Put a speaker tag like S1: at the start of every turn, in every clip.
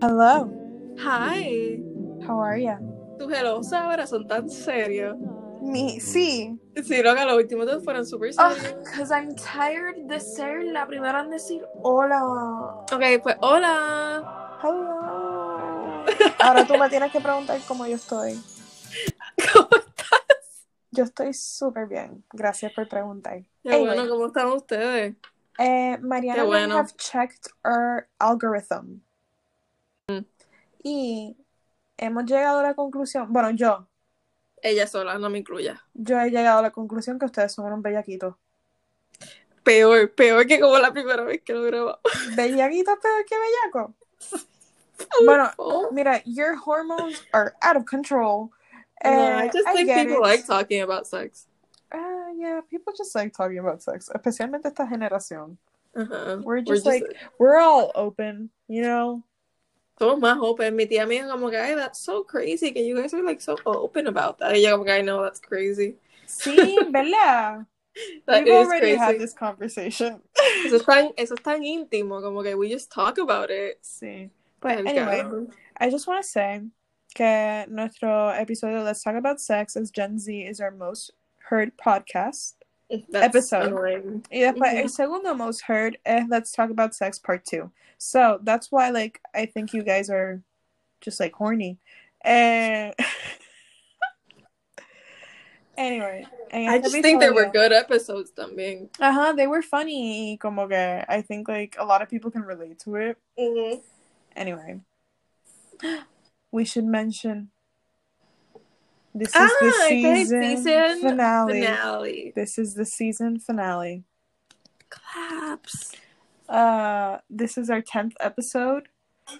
S1: Hello.
S2: Hi.
S1: How are ya?
S2: Tus hellos ahora son tan serios.
S1: Me, sí.
S2: Sí, lo que los últimos dos fueron súper
S1: Oh,
S2: serios.
S1: cause I'm tired de ser la primera en decir hola.
S2: Ok, pues hola.
S1: Hello. Ahora tú me tienes que preguntar cómo yo estoy.
S2: ¿Cómo estás?
S1: Yo estoy súper bien. Gracias por preguntar.
S2: Qué bueno, ¿cómo están ustedes?
S1: eh, Mariana
S2: bueno.
S1: have checked our algorithm. Y hemos llegado a la conclusión, bueno, yo,
S2: Ella sola, no me incluya.
S1: yo he llegado a la conclusión que ustedes son unos bellaquitos.
S2: Peor, peor que como la primera vez que lo grabamos.
S1: ¿Bellaquitos peor que bellaco? Bueno,
S2: Oh.
S1: mira, your hormones are out of control.
S2: No,
S1: Eh,
S2: I just
S1: I
S2: think people
S1: it.
S2: like talking about sex.
S1: Uh, yeah, people just like talking about sex, especialmente esta generación. We're just like, we're all open, you know?
S2: Somos más open. Mi tía me dijo como que, ay, that's so crazy, que you guys are like so open about that. Y yo como que, I know that's crazy.
S1: Sí, ¿verdad?
S2: That
S1: We've
S2: is
S1: already
S2: crazy.
S1: had this conversation.
S2: Eso es, tan, eso es tan íntimo, como que we just talk about it.
S1: Sí. But
S2: El
S1: anyway,
S2: cabrón.
S1: I just want to say que nuestro episodio Let's Talk About Sex as Gen Z is our most heard podcast. Episode.
S2: annoying.
S1: Y después
S2: Ujú.
S1: el segundo most heard es Let's Talk About Sex Part 2. So that's why like I think you guys are just like horny. And anyway,
S2: I just think there were good episodes también.
S1: Ajá, uh-huh, they were funny como que I think like a lot of people can relate to it. Mm-hmm. Anyway, we should mention this is
S2: Ah,
S1: the
S2: okay,
S1: season,
S2: season
S1: finale.
S2: Finale.
S1: This is the season finale.
S2: Claps.
S1: Uh, this is our tenth episode.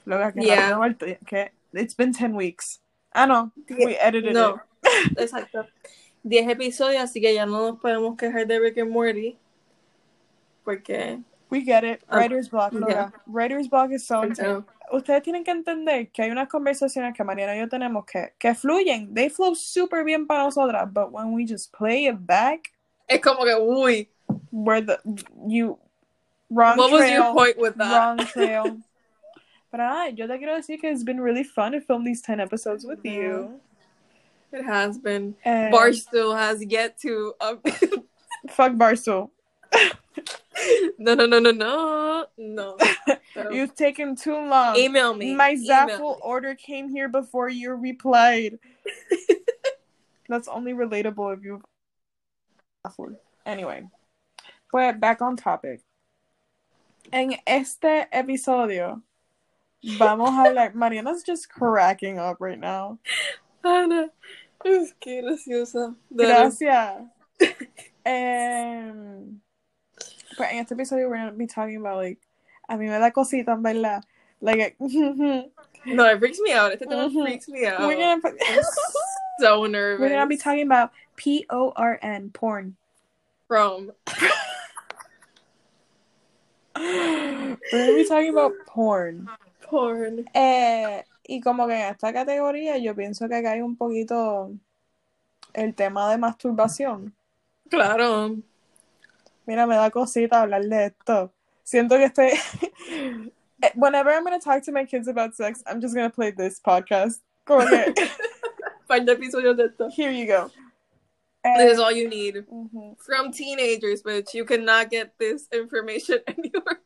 S2: Yeah.
S1: que it's been ten weeks. Ah, no,
S2: Die-
S1: we edited
S2: No,
S1: it.
S2: exacto. 10 episodios, así que ya no nos podemos quejar de Rick and Morty. Porque.
S1: We get it. Writer's block, loca. Writer's block is so. Ustedes tienen que entender que hay unas conversaciones que Mariana y yo tenemos que, que fluyen. They flow super bien para nosotras, but when we just play it back,
S2: Es como que, uy,
S1: where the you wrong
S2: what was your point with that?
S1: wrong trail. Pero ah, yo te quiero decir que it's been really fun to film these 10 episodes with
S2: Mhm.
S1: you.
S2: It has been.
S1: And
S2: Barstool has yet to.
S1: Fuck Barstool.
S2: no, no, no, no, no. No.
S1: You've taken too long.
S2: email me.
S1: My Zaffle order came here before you replied. That's only relatable if you. Anyway, pues back on topic. En este episodio vamos a hablar. Mariana's just cracking up right now.
S2: Ana, es que graciosa. Dale.
S1: Gracias. Em, pues en este episodio we're gonna be talking about like a mí me da cosita, en verdad. Like we're
S2: No, it freaks me out. Este tema
S1: Mhm.
S2: freaks me out.
S1: gonna
S2: I'm so nervous.
S1: we're gonna be talking about P O R N porn.
S2: from
S1: We're gonna be talking about porn.
S2: porn.
S1: Eh, y como que en esta categoría yo pienso que acá hay un poquito el tema de masturbación.
S2: Claro.
S1: Mira, me da cosita hablar de esto. Siento que estoy. Eh, Whenever I'm gonna talk to my kids about sex, I'm just gonna play this podcast. Como que,
S2: Par de episodios de esto.
S1: here you go.
S2: This is all you need.
S1: ujú.
S2: From teenagers, bitch. You cannot get this information anywhere.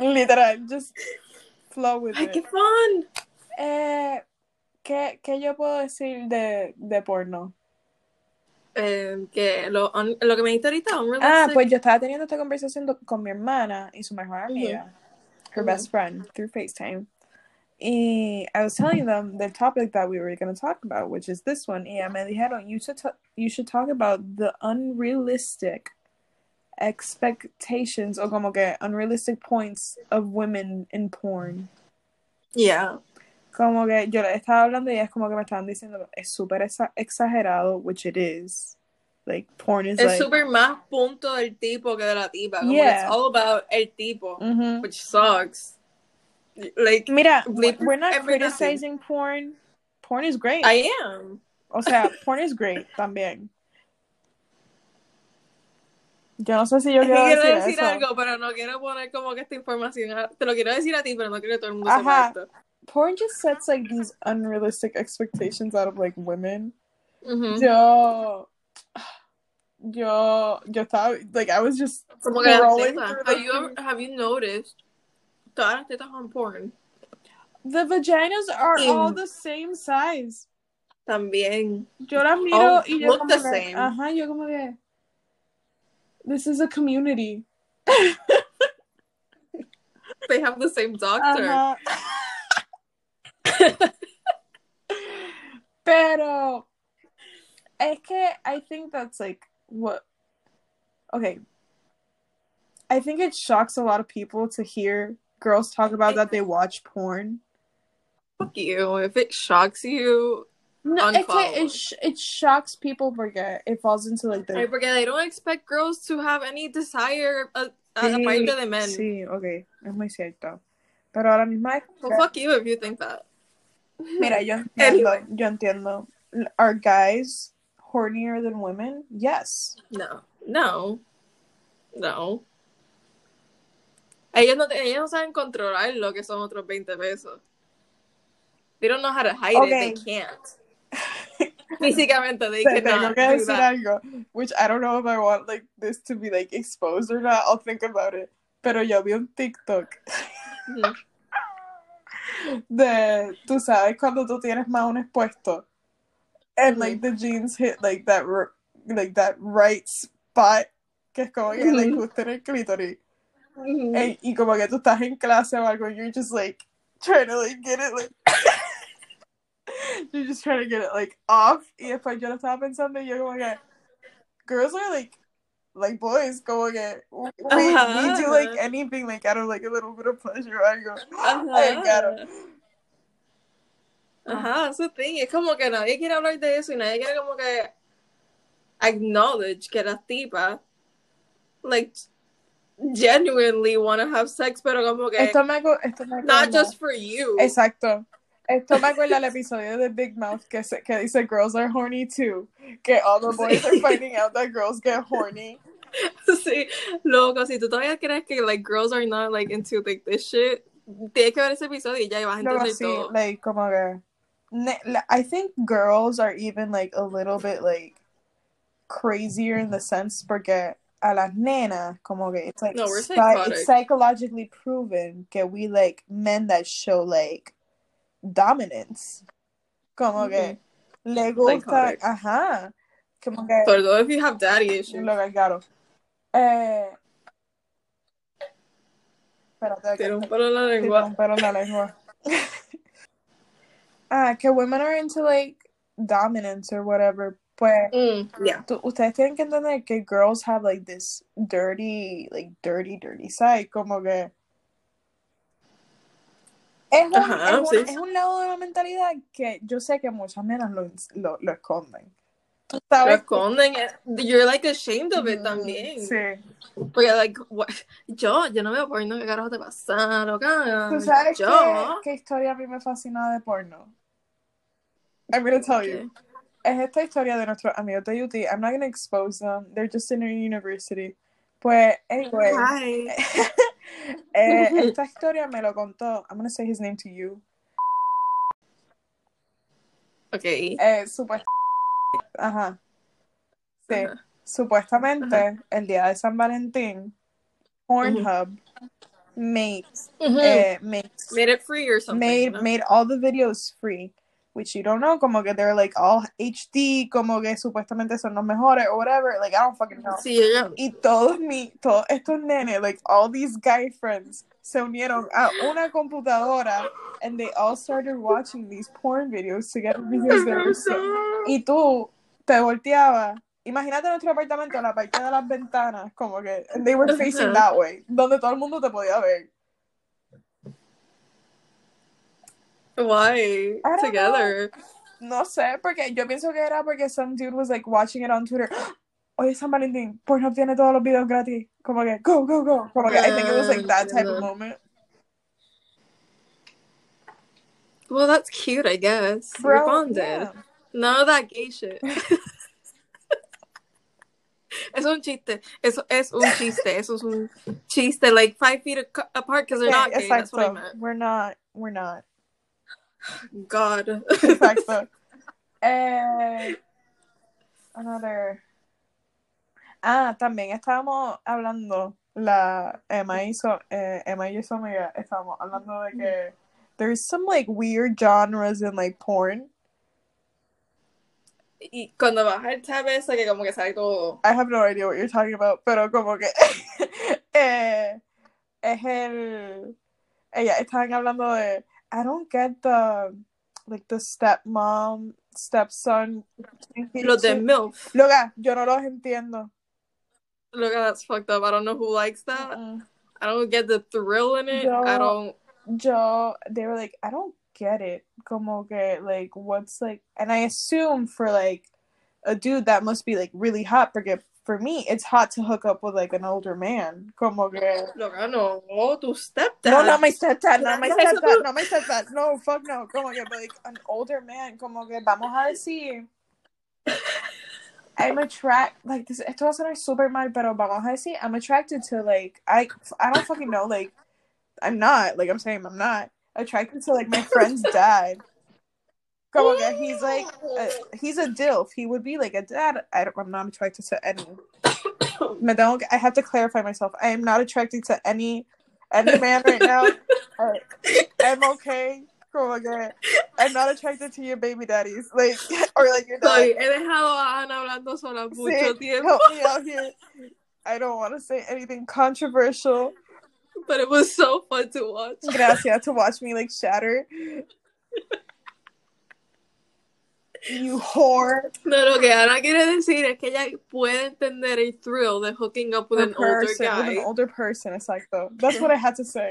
S1: Literal, just flow with
S2: Ay,
S1: it.
S2: qué fun.
S1: Eh, ¿qué, ¿Qué yo puedo decir de, de porno?
S2: Eh, que lo, un- lo que me dijiste ahorita,
S1: Ah, pues yo estaba teniendo esta conversación con mi hermana y su mejor amiga, her
S2: Ujú.
S1: best friend, through FaceTime. Y I was telling them the topic that we were going to talk about, which is this one. Y me dijeron, you should, you should talk about the unrealistic expectations o como que unrealistic points of women in porn.
S2: Yeah.
S1: Como que yo le estaba hablando y ellas como que me estaban diciendo, es súper exa- exagerado, which it is. Like, porn is
S2: Es
S1: like...
S2: súper más punto del tipo que de la tipa. Como
S1: Yeah.
S2: it's all about el tipo,
S1: Ujú.
S2: which sucks. Like,
S1: Mira, we're not criticizing porn. Porn is great.
S2: I am.
S1: O sea, porn is great también. Yo no sé si yo
S2: Es
S1: quiero
S2: quiero
S1: decir,
S2: decir
S1: eso.
S2: algo, pero no quiero poner como que esta información. Te lo quiero decir a ti, pero no quiero que todo el mundo
S1: Ajá.
S2: sepa esto.
S1: Porn just sets like these unrealistic expectations out of like women. Mm-hmm.
S2: Ujú.
S1: Yo, yo, yo estaba like I was just
S2: Como que
S1: scrolling
S2: tetas. Have you, ever- have you noticed? Todas las tetas on porn.
S1: the vaginas are
S2: Sí.
S1: all the same size.
S2: También.
S1: Yo las miro
S2: All
S1: y yo
S2: look
S1: como
S2: the
S1: que,
S2: same.
S1: ajá, yo como que this is a community.
S2: They have the same doctor.
S1: Ajá. Pero es que I think that's like what okay. I think it shocks a lot of people to hear girls talk about that they watch porn.
S2: Fuck you. If it shocks you,
S1: No, que
S2: Unfollow.
S1: it, sh- it shocks people porque it falls into like the
S2: Ay, porque they don't expect girls to have any desire uh, uh,
S1: Sí,
S2: aparte de men.
S1: Sí, ok, es muy cierto. Pero ahora mismo
S2: Well, fuck you if you think that.
S1: Mira, yo entiendo, yo entiendo. Are guys hornier than women? Yes.
S2: No. No. No. Ellos no, ellos no saben controlar lo que son otros 20 pesos. They don't know how to hide
S1: Okay.
S2: it. They can't. Físicamente, they
S1: Te tengo que decir
S2: that.
S1: algo, which I don't know if I want like this to be like exposed or not. I'll think about it. Pero yo vi un TikTok
S2: Mhm.
S1: De, tú sabes, cuando tú tienes más un expuesto, and like the jeans hit like that, like that right spot, que es como que like justo en el clítoris.
S2: Mhm.
S1: And- y como que tú estás en clase o algo, you're just like trying to like get it like you're just trying to get it like off. Y después yo lo estaba pensando y yo como que girls are like like boys, como que we, we do like anything like out of like a little bit of pleasure o algo. Ay, claro.
S2: Ajá, eso thing. Es como que nadie quiere hablar de eso y nadie quiere como que acknowledge que las tipas like genuinely want to have sex, pero como que
S1: Esto me, esto me
S2: not just for you.
S1: Exacto. Esto me acuerda el episodio de Big Mouth que, se, que dice girls are horny too. Que all the boys are finding out that girls get horny.
S2: Sí, loco, si tú todavía crees que like girls are not like into like this shit, tienes que ver ese episodio y ya vas a entender
S1: sí,
S2: todo.
S1: like, como que. I think girls are even like a little bit like crazier in the sense porque a las nenas, como que it's like
S2: No, we're
S1: it's psychologically proven que we like men that show like dominance. Como que le gusta,
S2: Psychotic.
S1: ajá. Como que
S2: Sobre todo if you have daddy issues.
S1: lo que claro. Eh, espérate,
S2: Tiene un pelo en la lengua.
S1: con pelo en la lengua. ah, que women are into like dominance or whatever. Pues
S2: Mm, yeah.
S1: ustedes tienen que entender que girls have like this dirty, like dirty, dirty side. Como que es un,
S2: Ajá,
S1: es un,
S2: sí.
S1: es un lado de la mentalidad que yo sé que muchas nenas lo, lo, lo esconden. Tú
S2: Lo
S1: sabes.
S2: esconden. eh, You're like ashamed of it
S1: Mm,
S2: también.
S1: Sí.
S2: Porque, like, what? yo, yo no veo porno, ¿qué carajo te pasa, loca?
S1: ¿Tú sabes
S2: yo.
S1: qué, qué historia a mí me fascina de porno? I'm gonna tell you. Es esta historia de nuestros amigos de UT. I'm not gonna expose them. They're just in a university. Pues, anyway.
S2: Hi.
S1: eh, esta historia me lo contó. I'm gonna say his name to you.
S2: Ok.
S1: Eh, supuest- Ajá. Sí.
S2: Ajá.
S1: Supuestamente, el día de San Valentín, Pornhub makes, eh, makes
S2: Made it free or something.
S1: made
S2: ¿no?
S1: made all the videos free, which you don't know, como que they're like all HD, como que supuestamente son los mejores or whatever. Like I don't fucking know.
S2: Sí, ella.
S1: Y todos mi, todos estos nenes, like all these guy friends, se unieron a una computadora and they all started watching these porn videos together because they were so- y tú te volteabas. Imagínate nuestro apartamento, la parte de las ventanas, como que they were facing that way, donde todo el mundo te podía ver.
S2: Why? Together.
S1: No sé, porque yo pienso que era porque some dude was like watching it on Twitter. Oye, San Valentín, Pornhub tiene todos los videos gratis. Como que, go, go, go. Como que, I think it was like that type of moment.
S2: Well, that's cute, I guess.
S1: Bro,
S2: You're bonded.
S1: yeah.
S2: None of that gay shit. es un chiste. Eso es un chiste. Eso es un chiste. Like five feet apart because they're
S1: Yeah,
S2: not gay. That's what I meant.
S1: We're not, we're not.
S2: God.
S1: Exacto. Eh, another. Ah, también estábamos hablando, la Emma so, eh, Emma y amiga, estábamos hablando de que there's some like weird genres in like porn.
S2: Y cuando baja el tab ese que como que sale todo.
S1: I have no idea what you're talking about, pero como que eh, es el ella estaban hablando de I don't get the like the stepmom, stepson.
S2: Los de MILF.
S1: Loca, yo no los entiendo.
S2: Look, that's fucked up. I don't know who likes that.
S1: Mm-mm.
S2: I don't get the thrill in it.
S1: Yo-
S2: I don't.
S1: Yo, they were like, I don't get it. Como que, like, what's like, and I assume for like a dude that must be like really hot. Porque for me, it's hot to hook up with like an older man. Como que.
S2: I know. Oh, tu stepdad.
S1: No, not my stepdad, not my stepdad, not my stepdad. No, fuck no. Como que, but like an older man, como que vamos a decir. I'm attract like this. Esto va a sonar super mal, pero vamos a decir I'm attracted to like I I don't fucking know like I'm not like I'm saying I'm not attracted to like my friend's dad. Como que he's like a, he's a dilf. He would be like a dad. I don't, I'm not attracted to any. Que- I have to clarify myself. I am not attracted to any any man right now. Uh, I'm okay. Como que I'm not attracted to your baby daddies, like or like your dad.
S2: Soy, he dejado a Ana hablando sola mucho tiempo.
S1: help me out here. I don't want to say anything controversial.
S2: But it was so fun to watch.
S1: Gracias to watch me like shatter. You whore.
S2: No, lo que Ana quiere decir es que ella puede entender el thrill de hooking up with
S1: A
S2: an older
S1: person, with an older person. It's like though. That's what I had to say.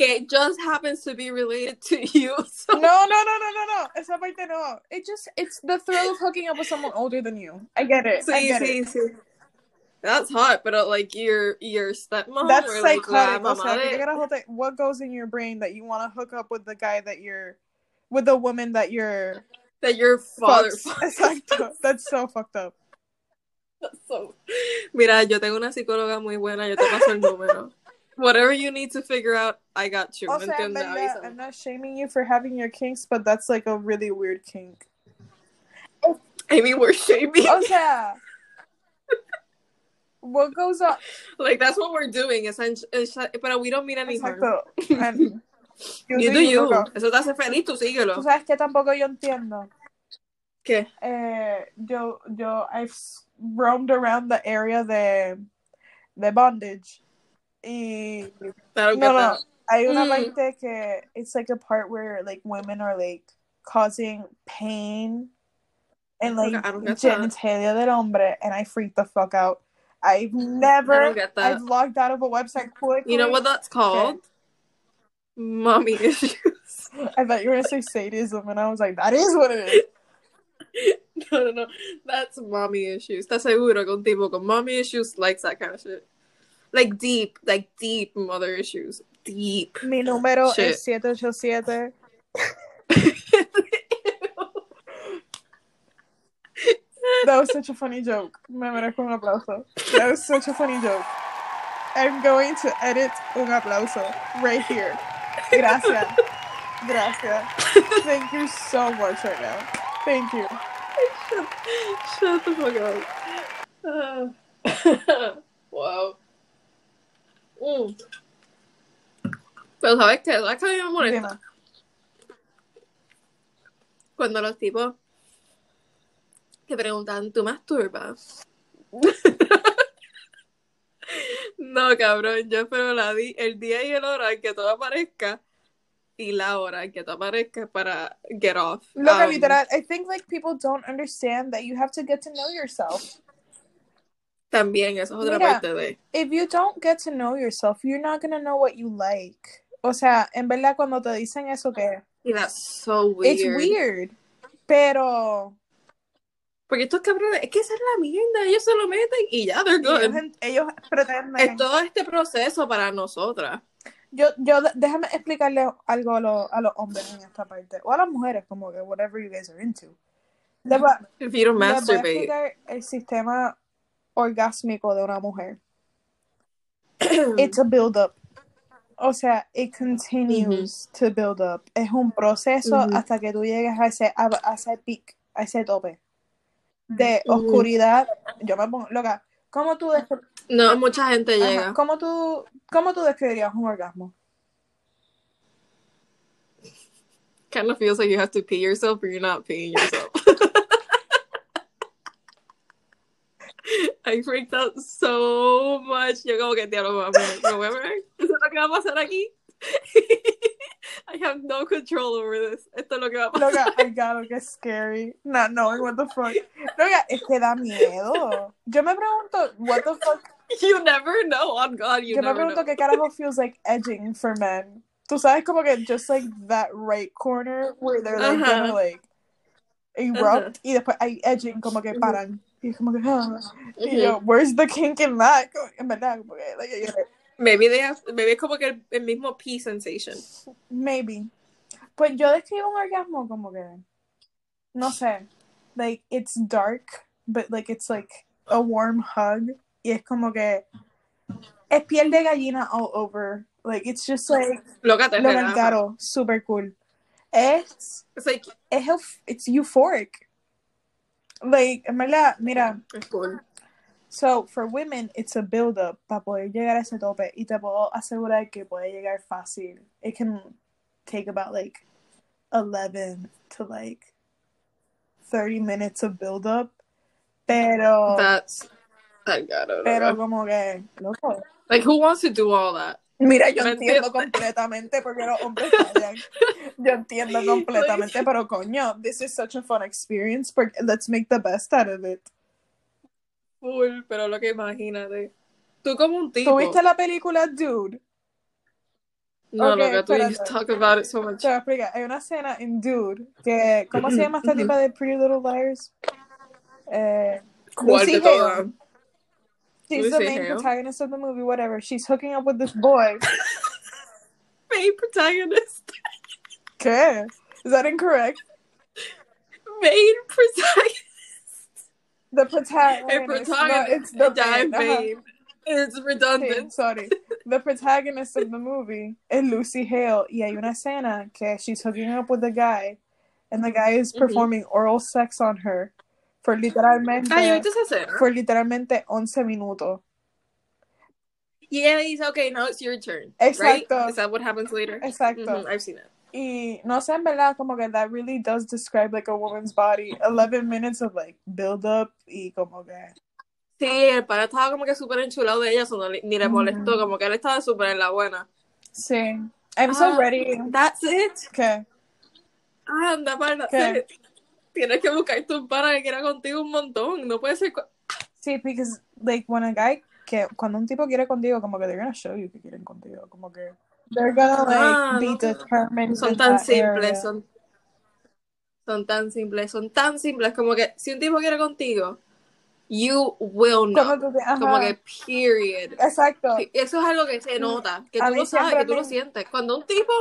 S2: que just happens to be related to you. So
S1: No, no, no, no, no, no. Esa parte no. It just it's the thrill of hooking up with someone older than you. I get it. I get
S2: sí,
S1: it.
S2: sí. That's hot, but uh, like your your stepmom
S1: That's
S2: or like
S1: psychotic. O
S2: mamá
S1: sea, que
S2: de-
S1: te gotta hold it- what goes in your brain that you want to hook up with the guy that you're with the woman that you're
S2: that your father.
S1: That's so fucked up.
S2: That's so, mira, yo tengo una psicóloga muy buena, yo te paso el número. Whatever you need to figure out, I got you.
S1: O
S2: ¿me
S1: sea, en
S2: entiendes?
S1: verdad,
S2: Avísame.
S1: I'm not shaming you for having your kinks, but that's like a really weird kink.
S2: I mean, we're shaming.
S1: O sea, what goes on?
S2: Like, that's what we're doing. essen- es- Pero we don't mean any harm.
S1: Exacto. And
S2: You do you.
S1: loco.
S2: Eso te hace feliz, tú síguelo.
S1: Tú sabes que tampoco yo entiendo.
S2: ¿Qué?
S1: Eh, yo, yo, I've roamed around the area de, de bondage. Y no, no, hay una
S2: Mm.
S1: parte que it's like a part where like women are like causing pain and like
S2: Okay, I don't get that.
S1: genitalia del hombre, and I freak the fuck out. I've never,
S2: don't get that.
S1: I've logged out of a website quickly.
S2: You know what that's called? Mommy issues.
S1: I thought you were gonna say sadism, and I was like, that is what it is.
S2: No, no, no. That's mommy issues. ¿Estás seguro tipo con mommy issues likes that kind of shit? Like deep, like deep mother issues. Deep.
S1: Mi número
S2: Shit.
S1: es 787. That was such a funny joke. Me merezco un aplauso. That was such a funny joke. I'm going to edit un aplauso right here. Gracias. Gracias. Thank you so much right now. Thank you.
S2: shut, shut the fuck up. Uh, wow. Mm. Pero ¿sabes qué? ¿Sabes qué a mí me molesta?
S1: Dime.
S2: Cuando los tipos te preguntan, ¿tú masturbas? no, cabrón, yo espero la di- el día y el hora en que todo aparezca y la hora en que todo aparezca para get off.
S1: Loca,
S2: Um,
S1: literal, I think like people don't understand that you have to get to know yourself.
S2: También, eso es otra
S1: Mira.
S2: parte de...
S1: If you don't get to know yourself, you're not gonna know what you like. O sea, en verdad cuando te dicen eso que
S2: Y that's so weird.
S1: it's weird, pero
S2: Porque estos cabrones, es que esa es la mierda, ellos se lo meten y ya, they're good.
S1: ellos, ellos pretenden.
S2: Es todo este proceso para nosotras.
S1: Yo, yo, déjame explicarle algo a, los a los hombres en esta parte, o a las mujeres, como que whatever you guys are into. Les voy,
S2: If you don't
S1: les voy a
S2: masturbate.
S1: el sistema orgásmico de una mujer. It's a build up. o sea, it continues to build up. Es un proceso hasta que tú llegues a ese, a, a ese peak, a ese tope de oscuridad. Yo me pongo, loca, ¿cómo tú,
S2: No, mucha gente
S1: Ajá,
S2: llega.
S1: ¿cómo tú, cómo tú describirías un orgasmo?
S2: Kind of feels like you have to pee yourself, but you're not peeing yourself. I freaked out so much. Yo como que diablo, me voy a morir. ¿Eso es lo que va a pasar aquí? I have no control over this. Esto es lo que va a pasar.
S1: Loca, I gotta get scary. Not knowing what the fuck. Loca, es que da miedo. Yo me pregunto, what the fuck.
S2: You never know. On God, you
S1: Yo me
S2: never
S1: pregunto
S2: know.
S1: qué carajo feels like edging for men. Tú sabes como que just like that right corner where they're like
S2: Ajá.
S1: gonna like erupt y después hay edging como que paran. Y es como que, ah. Y yo, where's the kink in that? En verdad, como que, like,
S2: Maybe they have, maybe es como que el, el mismo pee sensation.
S1: maybe. Pues yo describo un orgasmo como que, no sé, like it's dark, but like it's like a warm hug. Y es como que es piel de gallina all over. Like it's just like lo caro, super cool. Es,
S2: It's like,
S1: es it's euphoric. Like, en verdad, mira,
S2: es cool.
S1: So for women it's a build up para poder llegar a ese tope y te puedo asegurar que puede llegar fácil. It can take about like 11 to like 30 minutes of build up. Pero,
S2: That's, I got it.
S1: pero como que, loco.
S2: Like, who wants to do all that?
S1: Mira, yo
S2: ¿Me
S1: entiendo completamente porque los hombres fallan. Yo entiendo completamente, pero coño, this is such a fun experience. Let's make the best out of it.
S2: Full, pero lo que imagínate. Tú como un tipo.
S1: ¿Tú viste la película Dude?
S2: No,
S1: Ok,
S2: loca, tú
S1: espérate.
S2: talk about it so much.
S1: Te voy a explicar. Hay una escena en Dude que, ¿cómo se llama esta tipa de Pretty Little Liars? Eh,
S2: ¿Cuál
S1: Lucy
S2: de todas?
S1: She's
S2: Lucy
S1: the main
S2: Hale.
S1: protagonist of the movie, whatever. She's hooking up with this boy.
S2: Main protagonist.
S1: ¿Qué? Is that incorrect?
S2: Main protagonist.
S1: The protagonist.
S2: El protagonist.
S1: No, it's the
S2: es
S1: Ajá.
S2: main. It's
S1: Sí,
S2: redundant.
S1: sorry. The protagonist of the movie is Lucy Hale y hay una escena que she's hooking up with the guy and the guy is
S2: Ujú.
S1: performing oral sex on her for literalmente
S2: viste
S1: for literalmente 11 minutos.
S2: Yeah, he's okay. Now it's your turn.
S1: Exacto.
S2: Right? Is that what happens later?
S1: Exacto.
S2: Mhm, I've seen it.
S1: Y no sé, en verdad, como que that really does describe like a woman's body. 11 minutes of like build up y como que
S2: Sí, el pana estaba como que súper enchulado de ella, no ni le molestó, como que él estaba súper en la buena.
S1: sí. I'm so
S2: Ah,
S1: ready.
S2: That's it.
S1: ¿Qué?
S2: Ah, anda para
S1: ¿Qué?
S2: Tienes que buscarte un pana que quiera contigo un montón. No puede ser.
S1: Sí, because like when a guy que cuando un tipo quiere contigo, como que they're gonna show you que quieren contigo, como que they're gonna like
S2: Ah,
S1: be
S2: no.
S1: determined.
S2: Son tan simples, son, son tan simples, son tan simples como que si un tipo quiere contigo, you will know.
S1: Te- ajá.
S2: Como que period.
S1: Exacto.
S2: Eso es algo que se nota, que
S1: A
S2: tú
S1: mí
S2: lo sabes, que tú
S1: me-
S2: lo sientes. Cuando un tipo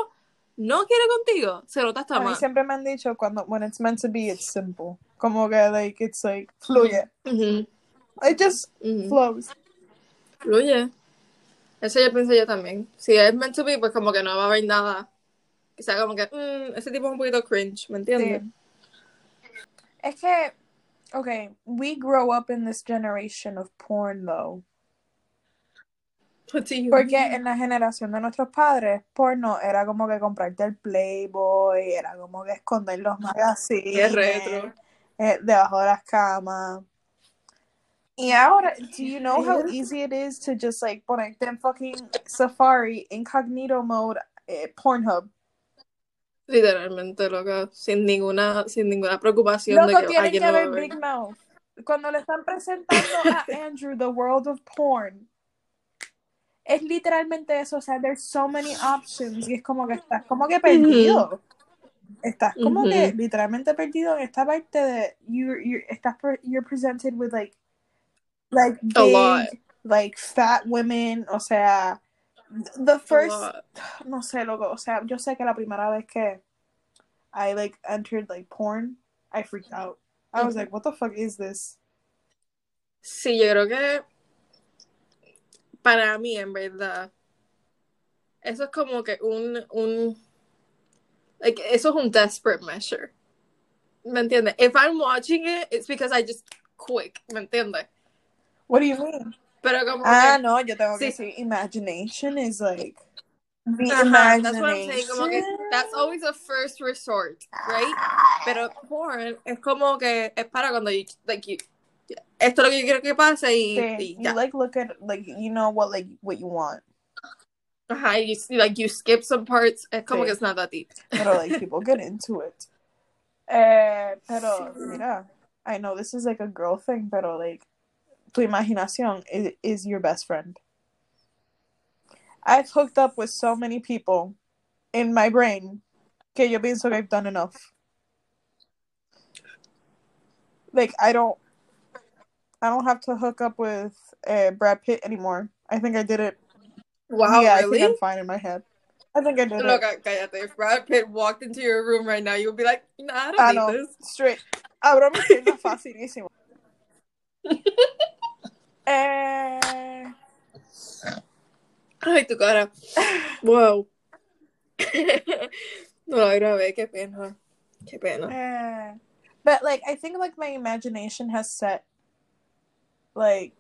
S2: no quiere contigo, se nota hasta
S1: A mí
S2: más.
S1: siempre me han dicho cuando when it's meant to be, it's simple. Como que like it's like fluye.
S2: Ujú,
S1: It just
S2: ujú.
S1: flows.
S2: Fluye. Eso yo pienso yo también. Si es meant to be, pues como que no va a haber nada. Sea como que, mm, ese tipo es un poquito cringe, ¿me entiendes?
S1: Sí. Es que, okay, we grow up in this generation of porn though.
S2: You
S1: Porque en la generación de nuestros padres, porno era como que comprarte el Playboy, era como que esconder los
S2: Qué
S1: magazines
S2: retro.
S1: eh, debajo de las camas. Y ahora, do you know how easy it is to just like ponerte en fucking Safari, incognito mode, eh, Pornhub?
S2: Literalmente, loca, sin ninguna, sin ninguna preocupación de que
S1: tienen
S2: alguien
S1: que
S2: lo va
S1: ver
S2: ver.
S1: Big Mouth. Cuando le están presentando a Andrew the world of porn, es literalmente eso. O sea, there's so many options. Y es como que estás como que perdido. Estás como
S2: Ujú.
S1: que literalmente perdido en esta parte de you, you estás pre- you're presented with like like
S2: A lot.
S1: big like fat women, o sea, the first no sé, loco, o sea, yo sé que la primera vez que I like entered like porn, I freaked out. I was
S2: Ujú.
S1: like, what the fuck is this?
S2: Sí, yo creo que para mí, en verdad, eso es como que un, un, like, eso es un desperate measure. ¿Me entiendes? If I'm watching it, it's because I just quick, ¿me entiendes?
S1: What do you mean?
S2: Pero como
S1: Ah,
S2: que,
S1: no, yo tengo que
S2: Sí.
S1: decir, imagination is like the
S2: Ajá, that's what I'm saying, como que that's always a first resort, right? Pero porn es como que es para cuando you, like you, esto es lo que yo quiero que pase y,
S1: Sí,
S2: y
S1: you like look at like you know what like what you want,
S2: Ajá, you, like you skip some parts, es como
S1: Sí.
S2: que it's not that deep.
S1: pero like people get into it. Eh, pero mira, I know this is like a girl thing, pero like tu imaginación is, is your best friend. I've hooked up with so many people in my brain que yo pienso que I've done enough. Like I don't, I don't have to hook up with uh, Brad Pitt anymore. I think I did it.
S2: Wow,
S1: yeah, I
S2: really?
S1: think I'm fine in my head. I think I did
S2: Look,
S1: it.
S2: cállate. If Brad Pitt walked into your room right now, you would be like, nah, I don't
S1: I
S2: need
S1: know.
S2: this.
S1: Straight. Abro mi facilísimo. eh,
S2: Ay, tu cara. Wow. no la grabé, qué pena. Qué pena.
S1: eh, but like, I think like my imagination has set, like,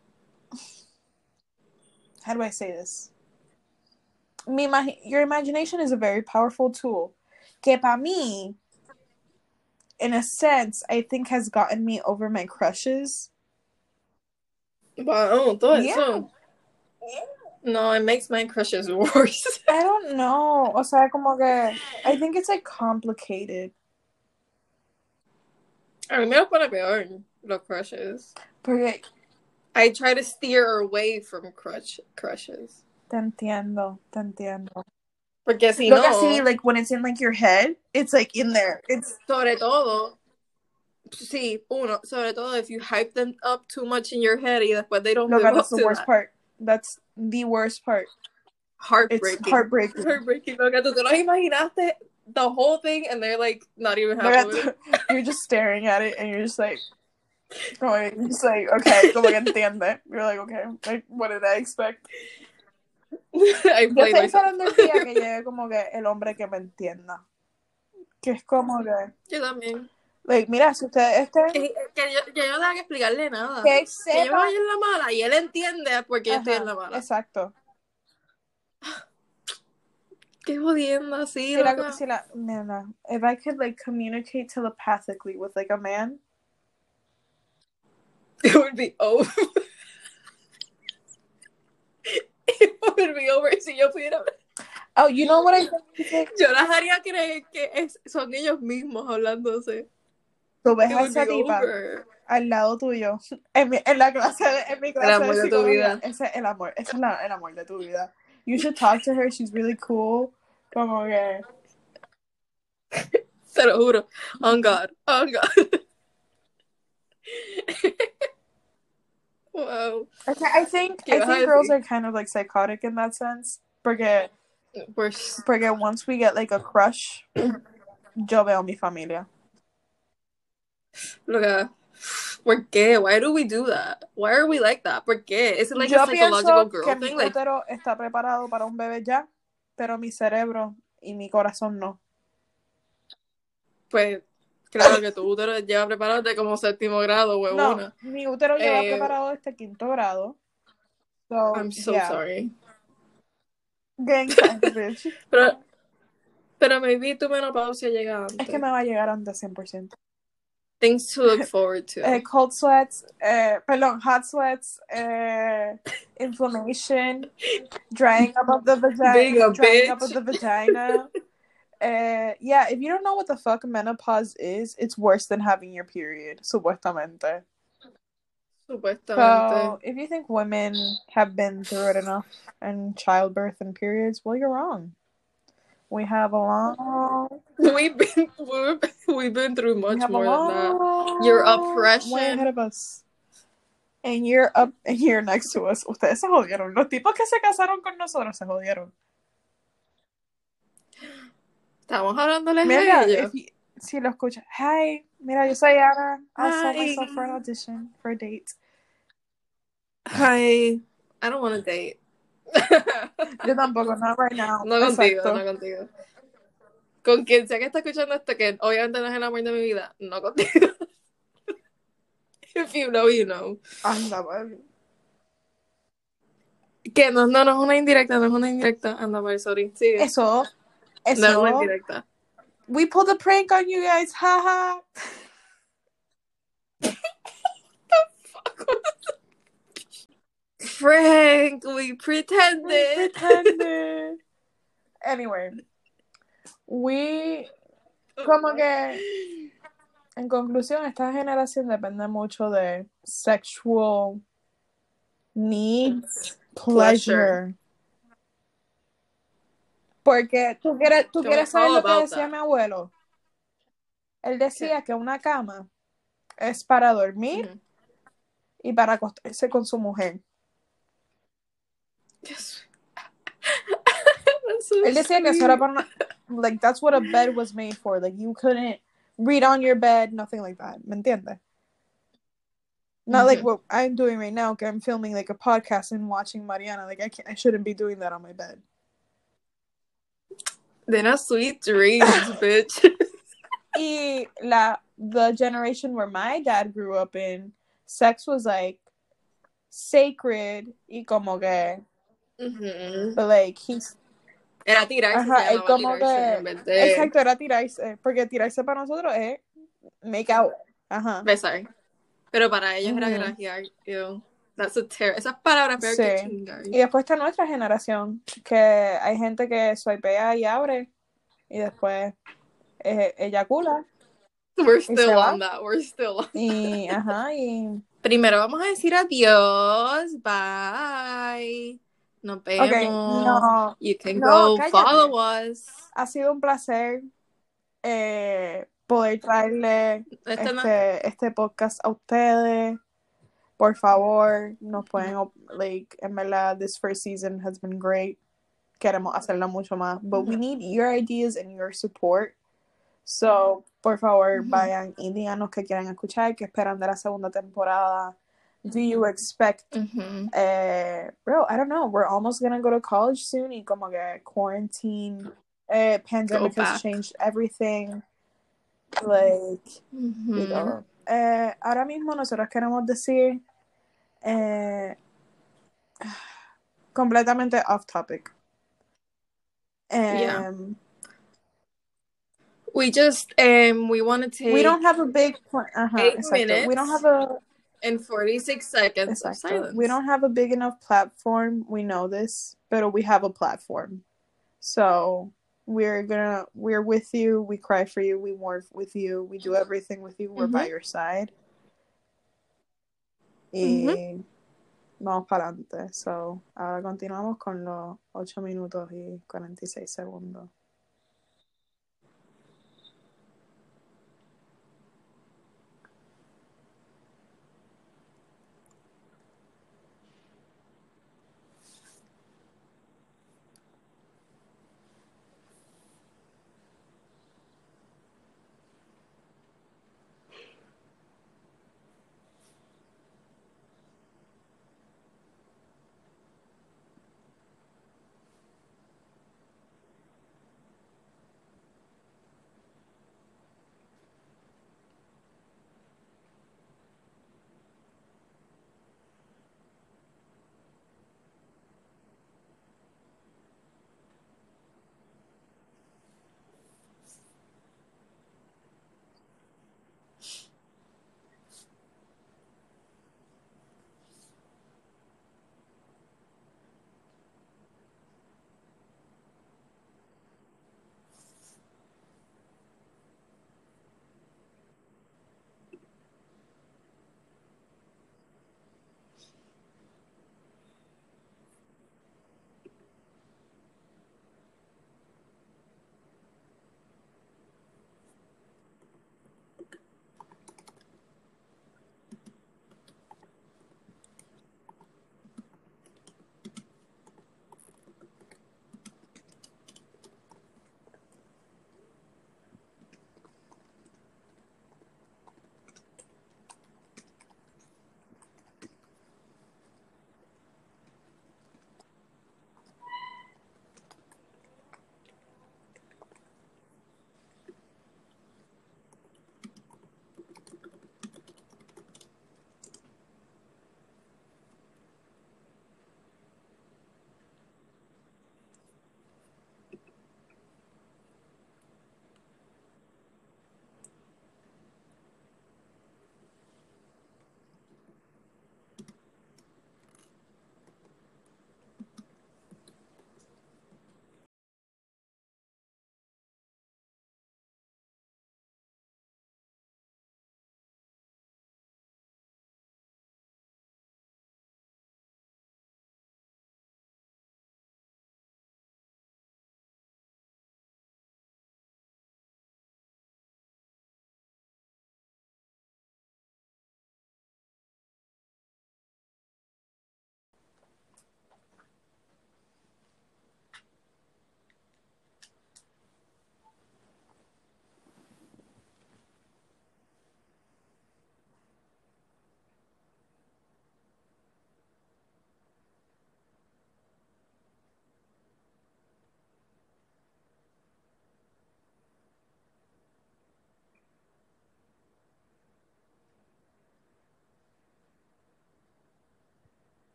S1: how do I say this? Mi imagi- your imagination is a very powerful tool. Que para me, in a sense, I think has gotten me over my crushes.
S2: Wow, oh, todo
S1: Yeah.
S2: eso. No, it makes my crushes worse.
S1: I don't know. O sea, como que I think it's like complicated.
S2: A mí me lo pone peor, los crushes.
S1: Porque
S2: I try to steer away from crush crushes.
S1: te entiendo, te entiendo.
S2: Porque si
S1: Look,
S2: no,
S1: así, like when it's in like your head, it's like in there. It's
S2: sobre todo, sí, uno, sobre todo if you hype them up too much in your head y después they don't
S1: look,
S2: live
S1: that's
S2: up
S1: the worst
S2: that.
S1: part. That's the worst part. It's
S2: Heartbreaking.
S1: heartbreaking.
S2: Heartbreaking. Loca, tú te lo imaginaste the whole thing and they're like not even happy it.
S1: the- you're just staring at it and you're just like, going, you're just like, okay, como que entiende. You're like, okay, like what did I expect?
S2: I
S1: Yo estoy esperando el día que llegue como que el hombre que me entienda. Que es como que,
S2: Yo también.
S1: Like, mira, si ustedes estén,
S2: Que, que yo, yo no tenga que explicarle nada.
S1: que
S2: Que yo vaya en la mala y él entiende porque yo estoy en la mala.
S1: Exacto.
S2: Qué jodienda, sí,
S1: Si la, si la, nena, if I could like communicate telepathically with like a man,
S2: It would be over. It would be over si yo pudiera
S1: oh, you know what I think?
S2: Yo las haría creer que es- son ellos mismos hablándose.
S1: Tú ves a esa tipa
S2: over.
S1: al lado tuyo, en, mi- en la clase, de- en mi clase
S2: amor
S1: de
S2: de tu vida.
S1: Ese es el amor, ese es la- el amor de tu vida. You should talk to her, she's really cool. Como que,
S2: Te lo juro. On God. On God. wow.
S1: okay, I think, I think girls are kind of like psychotic in that sense. Porque,
S2: We're
S1: porque once we get like a crush, yo veo mi familia.
S2: Loca. ¿Por qué? Why do we do that? Why are we like that? ¿Por qué? Is it like
S1: Yo
S2: a psychological girl
S1: que mi
S2: thing? Like,
S1: útero está preparado para un bebé ya, pero mi cerebro y mi corazón no.
S2: pues, claro que tu útero lleva preparado de como séptimo grado,
S1: No,
S2: huevona.
S1: mi útero lleva
S2: Eh,
S1: preparado este quinto grado. So,
S2: I'm so
S1: yeah.
S2: sorry.
S1: Gang bitch.
S2: Pero, pero maybe tu menopausia llega antes.
S1: Es que me va a llegar antes 100%.
S2: Things to look forward to.
S1: Eh, cold sweats, eh, perdón, hot sweats, eh, inflammation, drying up of the vagina, drying up of the vagina. Uh, yeah, if you don't know what the fuck menopause is, it's worse than having your period, supuestamente.
S2: Supuestamente.
S1: So, if you think women have been through it enough and childbirth and periods, well, you're wrong. We have a long,
S2: We've been we've, we've been through much more than that. Your
S1: way
S2: oppression.
S1: ahead of us. And you're up, and you're next to us. Ustedes se jodieron. Los tipos que se casaron con nosotros se jodieron.
S2: Estamos hablándoles
S1: Mira,
S2: ellos.
S1: you- si lo escuchas, hi, mira, yo soy Ana. I saw
S2: Hi.
S1: myself for an audition for a date.
S2: Hi. I don't want to date.
S1: Yo tampoco, not right now.
S2: No contigo,
S1: Exacto.
S2: no contigo. Con quien sea que está escuchando esto, que obviamente no es el amor de mi vida, no contigo. If you know, you know.
S1: Anda, pues.
S2: Que no, no, no es una indirecta, no es una indirecta. Anda, mal, sorry. Sigue.
S1: Eso,
S2: no es
S1: eso.
S2: una indirecta.
S1: We pulled a prank on you guys, haha.
S2: Frank, we
S1: We
S2: pretended.
S1: Anyway, we, como que, en conclusión, esta generación depende mucho de sexual needs, pleasure. Porque tú quieres, tú quieres saber lo que decía
S2: that.
S1: mi abuelo. Él decía que una cama es para dormir y para acostarse con su mujer.
S2: Yes. So
S1: Él decía que eso era para una, like that's what a bed was made for. Like you couldn't read on your bed, nothing like that. ¿Me entiendes? Not like
S2: Mhm.
S1: what I'm doing right now, I'm filming like a podcast and watching Mariana. Like I can't, I shouldn't be doing that on my bed.
S2: Then a sweet dreams, bitch.
S1: Y la the generation where my dad grew up in, sex was like sacred y como que,
S2: Ujú.
S1: but like he's
S2: Era tirarse,
S1: Ajá, es como
S2: tirarse
S1: que-
S2: de
S1: exacto era tirarse, porque tirarse para nosotros es make out. Ajá.
S2: besar. Pero para ellos era grajear. Ew. That's a ter Esas palabras peor que
S1: Sí.
S2: chingar.
S1: Y después está nuestra generación, que hay gente que swipea y abre y después eh, eyacula
S2: We're still on that. We're still on.
S1: y ajá y
S2: Primero vamos a decir adiós. Bye. Nos vemos.
S1: ok no
S2: You can
S1: No,
S2: go
S1: cállate.
S2: follow us.
S1: ha sido un placer eh, poder traerle
S2: Este no-
S1: este, este podcast a ustedes. Por favor nos pueden like en verdad this first season has been great. Queremos hacerla mucho más. But we need your ideas and your support. So por favor vayan y díganos qué quieren escuchar qué esperan de la segunda temporada do you expect
S2: Ujú.
S1: eh, bro, I don't know. We're almost gonna go to college soon y como que quarantine, eh, pandemic has changed everything. Like,
S2: Ujú.
S1: y todo. Eh, ahora mismo nosotros queremos decir eh, completamente off topic.
S2: Yeah.
S1: Um,
S2: We just um we want to take
S1: we don't have a big point. Ajá,
S2: eight
S1: exacto. We don't have a
S2: in 46 seconds of silence.
S1: We don't have a big enough platform. We know this, but we have a platform. So we're gonna we're with you. We cry for you. We mourn with you. We do everything with you. We're by mm-hmm. your side. Y mm-hmm. vamos para adelante. So ahora continuamos con los 8 minutos y 46 segundos.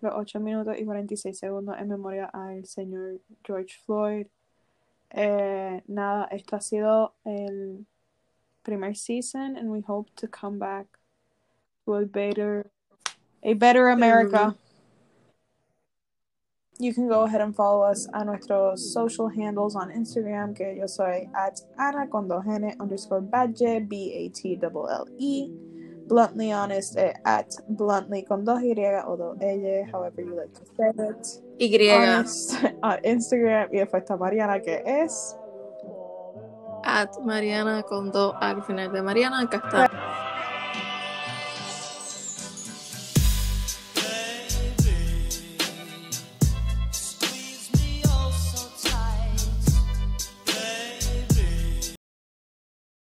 S1: Los 8 minutos y 46 segundos en memoria al señor George Floyd. Eh, nada, esto ha sido el primer season and we hope to come back to a better a better America. You can go ahead and follow us on nuestros social handles on Instagram, que yo soy at Ana con dos underscore Badge, B-A-T-L-L-E. Bluntly Honest eh, at Bluntly con dos Y o dos L, however you like to say it.
S2: Y.
S1: Honest on Instagram. Y después está Mariana, que es...
S2: At Mariana con dos al final de Mariana. Acá está.